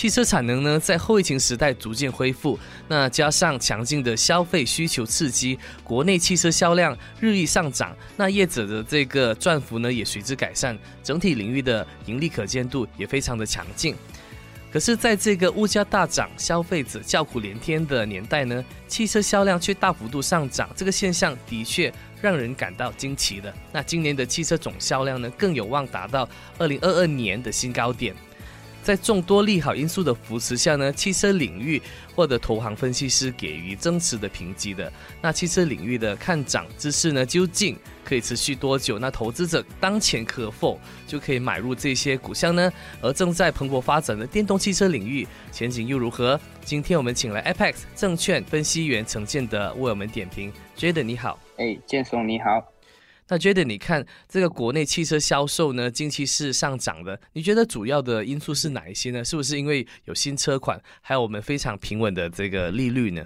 汽车产能呢，在后疫情时代逐渐恢复，那加上强劲的消费需求刺激，国内汽车销量日益上涨，那业者的这个赚幅呢也随之改善，整体领域的盈利可见度也非常的强劲。可是，在这个物价大涨、消费者叫苦连天的年代呢，汽车销量却大幅度上涨，这个现象的确让人感到惊奇的。那今年的汽车总销量呢，更有望达到二零二二年的新高点。在众多利好因素的扶持下呢，汽车领域获得投行分析师给予增持的评级的。那汽车领域的看涨之势呢，究竟可以持续多久？那投资者当前可否就可以买入这些股项呢？而正在蓬勃发展的电动汽车领域前景又如何？今天我们请来 Apex 证券分析员陈建德为我们点评。Jade 你好，哎，建松你好。那觉得你看这个国内汽车销售呢，近期是上涨的。你觉得主要的因素是哪一些呢？是不是因为有新车款，还有我们非常平稳的这个利率呢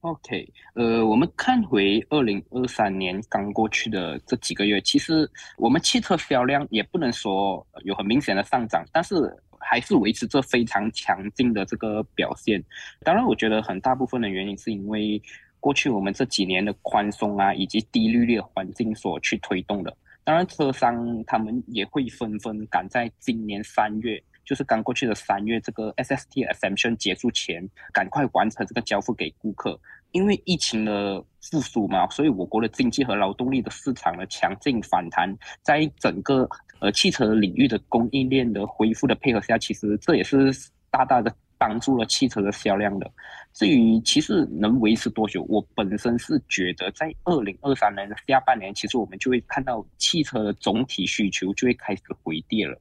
？OK，呃，我们看回二零二三年刚过去的这几个月，其实我们汽车销量也不能说有很明显的上涨，但是还是维持着非常强劲的这个表现。当然，我觉得很大部分的原因是因为。过去我们这几年的宽松啊，以及低利率的环境所去推动的，当然车商他们也会纷纷赶在今年三月，就是刚过去的三月，这个 SST exemption 结束前，赶快完成这个交付给顾客。因为疫情的复苏嘛，所以我国的经济和劳动力的市场的强劲反弹，在整个呃汽车领域的供应链的恢复的配合下，其实这也是大大的。帮助了汽车的销量的。至于其实能维持多久，我本身是觉得在二零二三年的下半年，其实我们就会看到汽车的总体需求就会开始回跌了。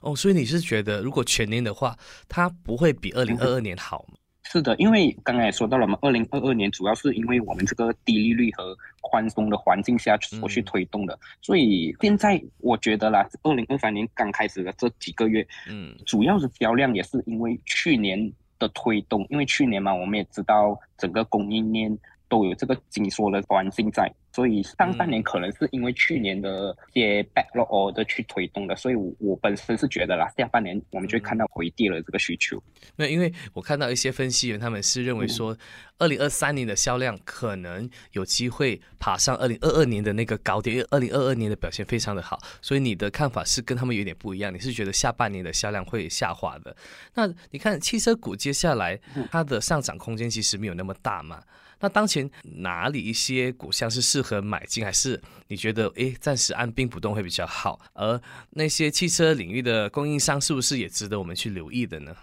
哦，所以你是觉得如果全年的话，它不会比二零二二年好吗？是的，因为刚才也说到了嘛，二零二二年主要是因为我们这个低利率和宽松的环境下所去推动的，所以现在我觉得啦，二零二三年刚开始的这几个月，嗯，主要的销量也是因为去年的推动，因为去年嘛，我们也知道整个供应链。都有这个紧缩的环境在，所以上半年可能是因为去年的一些 backlog order 去推动的，所以我我本身是觉得啦，下半年我们就会看到回跌了这个需求。那因为我看到一些分析员他们是认为说，二零二三年的销量可能有机会爬上二零二二年的那个高点，因为二零二二年的表现非常的好，所以你的看法是跟他们有点不一样，你是觉得下半年的销量会下滑的。那你看汽车股接下来它的上涨空间其实没有那么大嘛？那当前哪里一些股像是适合买进，还是你觉得诶暂时按兵不动会比较好？而那些汽车领域的供应商是不是也值得我们去留意的呢？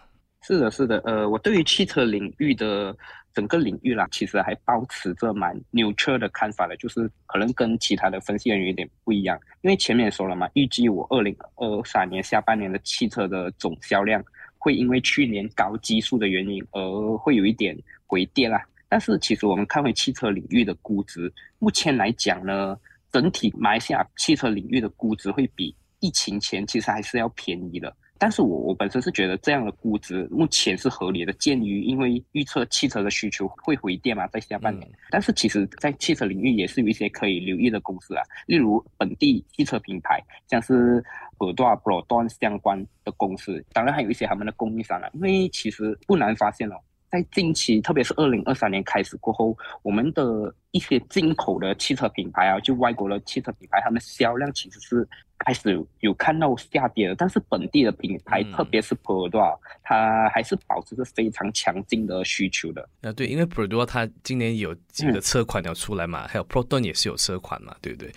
是的，是的，呃，我对于汽车领域的整个领域啦，其实还保持着蛮 neutral 的看法的，就是可能跟其他的分析人员有点不一样。因为前面说了嘛，预计我二零二三年下半年的汽车的总销量会因为去年高基数的原因而会有一点回跌啦。但是其实我们看回汽车领域的估值，目前来讲呢，整体马来西亚汽车领域的估值会比疫情前其实还是要便宜的。但是我我本身是觉得这样的估值目前是合理的，鉴于因为预测汽车的需求会回跌嘛，在下半年。但是其实，在汽车领域也是有一些可以留意的公司啊，例如本地汽车品牌，像是耳朵啊、Pro 端相关的公司，当然还有一些他们的供应商啊，因为其实不难发现哦。在近期，特别是二零二三年开始过后，我们的一些进口的汽车品牌啊，就外国的汽车品牌，他们销量其实是开始有看到下跌的。但是本地的品牌，特别是 p r d o 它还是保持着非常强劲的需求的。啊，对，因为 p r d o 它今年有几个车款要出来嘛，还有 Proton 也是有车款嘛，对不对？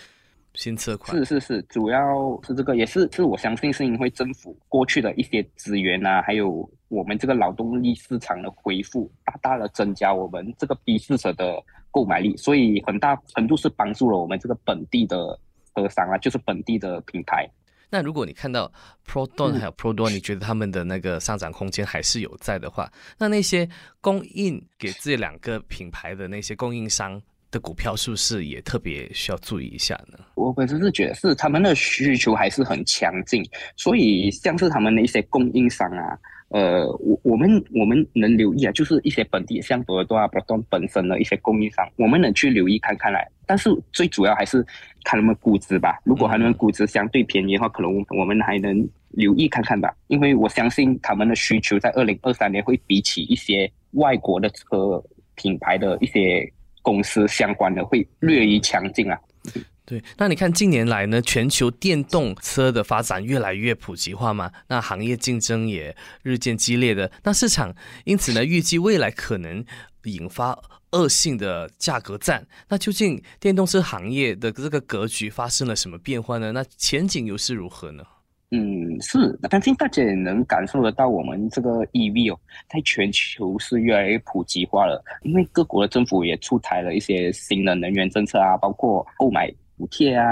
新车款是是是，主要是这个，也是是我相信是因为政府过去的一些资源啊，还有。我们这个劳动力市场的恢复，大大的增加我们这个 B 市者的购买力，所以很大程度是帮助了我们这个本地的车商啊，就是本地的品牌。那如果你看到 Proton 还有 Prodon，你觉得他们的那个上涨空间还是有在的话，那那些供应给这两个品牌的那些供应商，的股票是不是也特别需要注意一下呢？我本身是觉得是他们的需求还是很强劲，所以像是他们的一些供应商啊。呃，我我们我们能留意啊，就是一些本地像多尔多啊、本身的一些供应商，我们能去留意看看来。但是最主要还是看他们估值吧。如果他们估值相对便宜的话，可能我们还能留意看看吧。因为我相信他们的需求在二零二三年会比起一些外国的车品牌的一些公司相关的会略于强劲啊。对，那你看近年来呢，全球电动车的发展越来越普及化嘛，那行业竞争也日渐激烈的，那市场因此呢，预计未来可能引发恶性的价格战。那究竟电动车行业的这个格局发生了什么变化呢？那前景又是如何呢？嗯，是，相信大家也能感受得到，我们这个 EV 哦，在全球是越来越普及化了，因为各国的政府也出台了一些新的能源政策啊，包括购买。补贴啊，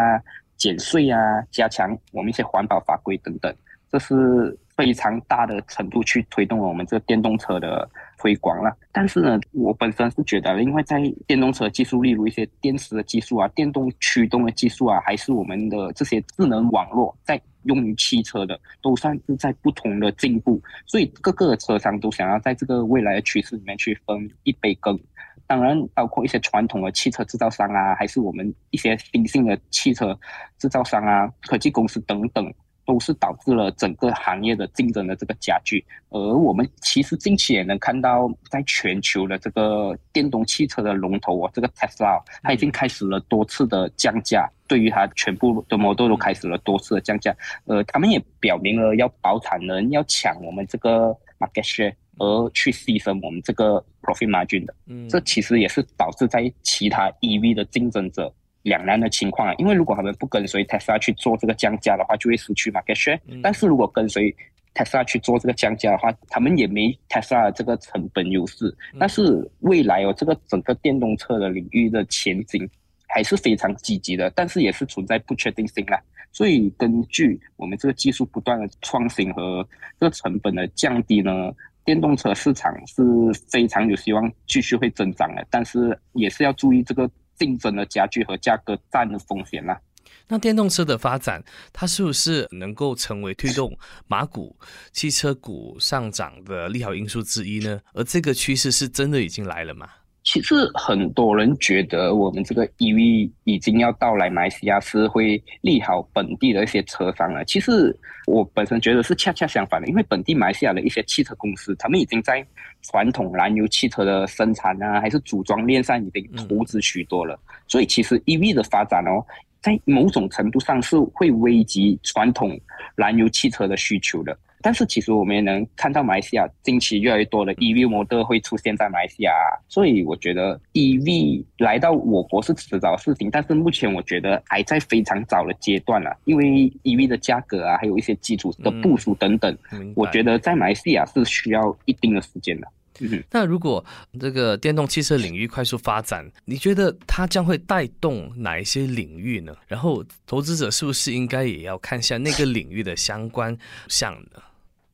减税啊，加强我们一些环保法规等等，这是非常大的程度去推动了我们这个电动车的推广了。但是呢，我本身是觉得，因为在电动车技术，例如一些电池的技术啊，电动驱动的技术啊，还是我们的这些智能网络，在用于汽车的，都算是在不同的进步。所以各个车商都想要在这个未来的趋势里面去分一杯羹。当然，包括一些传统的汽车制造商啊，还是我们一些新兴的汽车制造商啊、科技公司等等，都是导致了整个行业的竞争的这个加剧。而我们其实近期也能看到，在全球的这个电动汽车的龙头啊，这个 Tesla，它已经开始了多次的降价，对于它全部的 model 都开始了多次的降价。呃，他们也表明了要保产能，要抢我们这个 market share。而去牺牲我们这个 profit margin 的，嗯，这其实也是导致在其他 EV 的竞争者两难的情况啊。因为如果他们不跟随 Tesla 去做这个降价的话，就会失去 market share。但是如果跟随 Tesla 去做这个降价的话，他们也没 Tesla 这个成本优势。但是未来哦，这个整个电动车的领域的前景还是非常积极的，但是也是存在不确定性啦。所以根据我们这个技术不断的创新和这个成本的降低呢。电动车市场是非常有希望继续会增长的，但是也是要注意这个竞争的加剧和价格战的风险啦。那电动车的发展，它是不是能够成为推动马股汽车股上涨的利好因素之一呢？而这个趋势是真的已经来了吗？其实很多人觉得我们这个 EV 已经要到来马来西亚是会利好本地的一些车商了。其实我本身觉得是恰恰相反的，因为本地马来西亚的一些汽车公司，他们已经在传统燃油汽车的生产啊，还是组装链上已经投资许多了。所以其实 EV 的发展哦，在某种程度上是会危及传统燃油汽车的需求的。但是其实我们也能看到，马来西亚近期越来越多的 EV 模特会出现在马来西亚，所以我觉得 EV 来到我国是迟早的事情。但是目前我觉得还在非常早的阶段了，因为 EV 的价格啊，还有一些基础的部署等等，我觉得在马来西亚是需要一定的时间的。那如果这个电动汽车领域快速发展，你觉得它将会带动哪一些领域呢？然后投资者是不是应该也要看一下那个领域的相关项呢？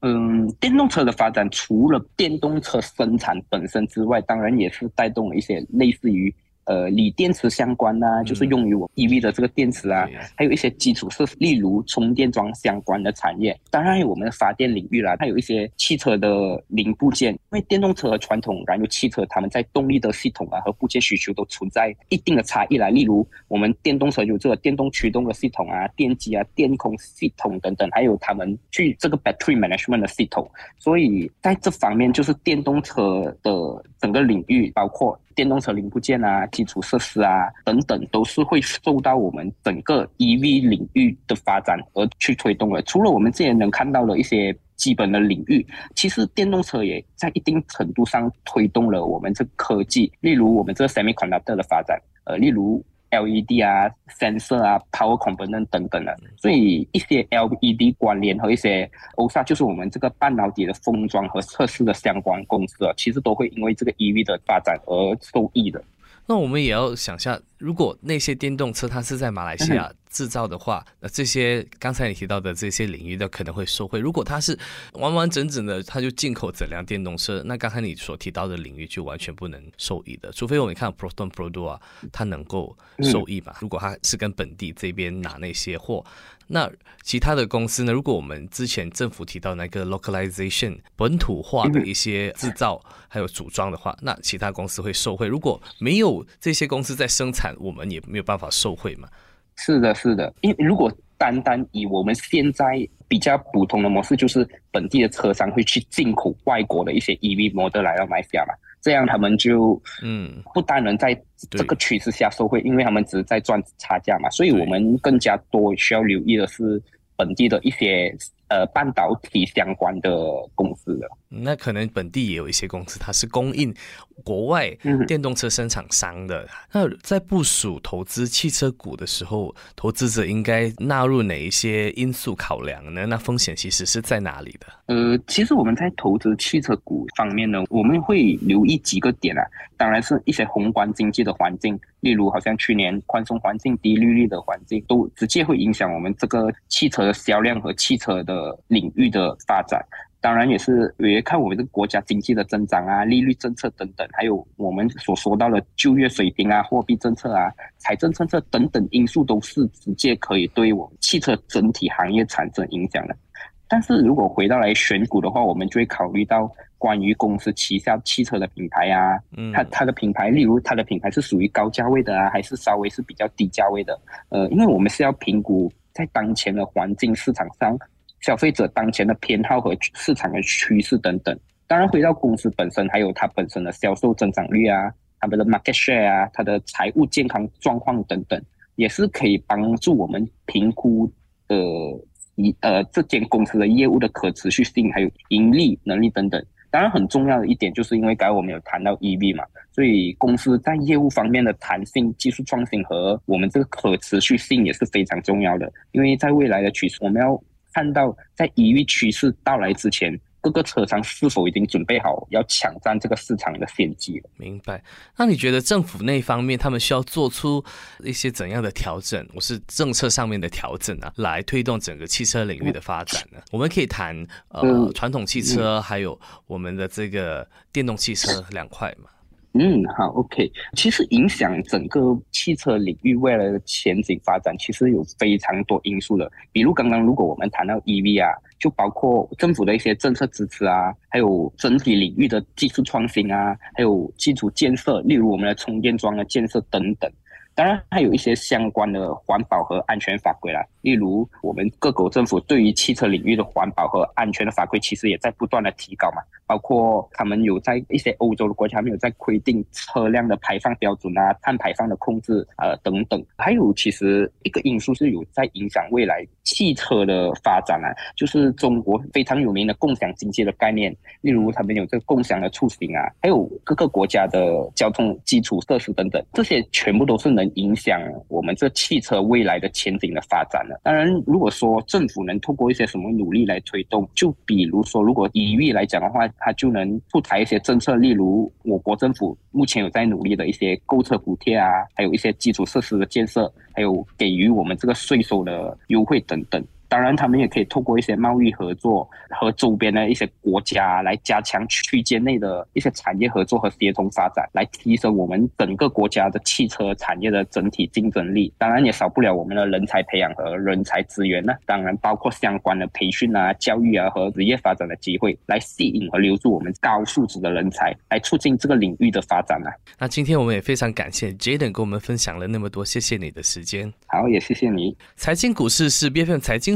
嗯，电动车的发展除了电动车生产本身之外，当然也是带动了一些类似于。呃，锂电池相关呐，就是用于我 EV 的这个电池啊，还有一些基础设施，例如充电桩相关的产业。当然，有我们的发电领域啦，它有一些汽车的零部件。因为电动车和传统燃油汽车，它们在动力的系统啊和部件需求都存在一定的差异啦。例如，我们电动车有这个电动驱动的系统啊、电机啊、电控系统等等，还有他们去这个 battery management 的系统。所以在这方面，就是电动车的整个领域，包括。电动车零部件啊、基础设施啊等等，都是会受到我们整个 EV 领域的发展而去推动的。除了我们之前能看到的一些基本的领域，其实电动车也在一定程度上推动了我们这科技，例如我们这个 semiconductor 的发展，呃，例如。LED 啊，sensor 啊，power component 等等的，所以一些 LED 关联和一些 OSA，就是我们这个半导体的封装和测试的相关公司啊，其实都会因为这个 EV 的发展而受益的。那我们也要想下，如果那些电动车它是在马来西亚制造的话，那这些刚才你提到的这些领域的可能会受惠。如果它是完完整整的，它就进口整辆电动车，那刚才你所提到的领域就完全不能受益的。除非我们看 Proton Pro 啊，它能够受益吧？如果它是跟本地这边拿那些货。那其他的公司呢？如果我们之前政府提到那个 localization 本土化的一些制造还有组装的话，那其他公司会受惠。如果没有这些公司在生产，我们也没有办法受惠嘛？是的，是的。因为如果单单以我们现在比较普通的模式，就是本地的车商会去进口外国的一些 EV model 来到马来西亚嘛。这样他们就嗯，不单能在这个趋势下受惠，因为他们只是在赚差价嘛，所以我们更加多需要留意的是本地的一些。呃，半导体相关的公司的，那可能本地也有一些公司，它是供应国外电动车生产商的。那在部署投资汽车股的时候，投资者应该纳入哪一些因素考量呢？那风险其实是在哪里的？呃，其实我们在投资汽车股方面呢，我们会留意几个点啊，当然是一些宏观经济的环境。例如，好像去年宽松环境、低利率的环境，都直接会影响我们这个汽车的销量和汽车的领域的发展。当然，也是也看我们这个国家经济的增长啊、利率政策等等，还有我们所说到的就业水平啊、货币政策啊、财政政策等等因素，都是直接可以对我们汽车整体行业产生影响的。但是如果回到来选股的话，我们就会考虑到关于公司旗下汽车的品牌啊，嗯它它的品牌，例如它的品牌是属于高价位的啊，还是稍微是比较低价位的？呃，因为我们是要评估在当前的环境市场上，消费者当前的偏好和市场的趋势等等。当然，回到公司本身，还有它本身的销售增长率啊，它们的 market share 啊，它的财务健康状况等等，也是可以帮助我们评估的。一呃，这间公司的业务的可持续性，还有盈利能力等等，当然很重要的一点，就是因为刚才我们有谈到 EV 嘛，所以公司在业务方面的弹性、技术创新和我们这个可持续性也是非常重要的。因为在未来的趋势，我们要看到在 EV 趋势到来之前。各个车商是否已经准备好要抢占这个市场的先机了？明白。那你觉得政府那方面他们需要做出一些怎样的调整？我是政策上面的调整啊，来推动整个汽车领域的发展呢？我们可以谈呃传统汽车，还有我们的这个电动汽车两块嘛？嗯，好，OK。其实影响整个汽车领域未来的前景发展，其实有非常多因素的。比如刚刚如果我们谈到 EV 啊，就包括政府的一些政策支持啊，还有整体领域的技术创新啊，还有基础建设，例如我们的充电桩的建设等等。当然，还有一些相关的环保和安全法规啦。例如，我们各国政府对于汽车领域的环保和安全的法规，其实也在不断的提高嘛。包括他们有在一些欧洲的国家，没有在规定车辆的排放标准啊、碳排放的控制呃等等。还有，其实一个因素是有在影响未来汽车的发展啊，就是中国非常有名的共享经济的概念。例如，他们有这个共享的出行啊，还有各个国家的交通基础设施等等，这些全部都是能影响我们这汽车未来的前景的发展的。当然，如果说政府能通过一些什么努力来推动，就比如说，如果以域来讲的话。它就能出台一些政策，例如我国政府目前有在努力的一些购车补贴啊，还有一些基础设施的建设，还有给予我们这个税收的优惠等等。当然，他们也可以透过一些贸易合作和周边的一些国家来加强区间内的一些产业合作和协同发展，来提升我们整个国家的汽车产业的整体竞争力。当然，也少不了我们的人才培养和人才资源呢。当然，包括相关的培训啊、教育啊和职业发展的机会，来吸引和留住我们高素质的人才，来促进这个领域的发展啊。那今天我们也非常感谢 Jaden 跟我们分享了那么多，谢谢你的时间。好，也谢谢你。财经股市是 BFM 财经。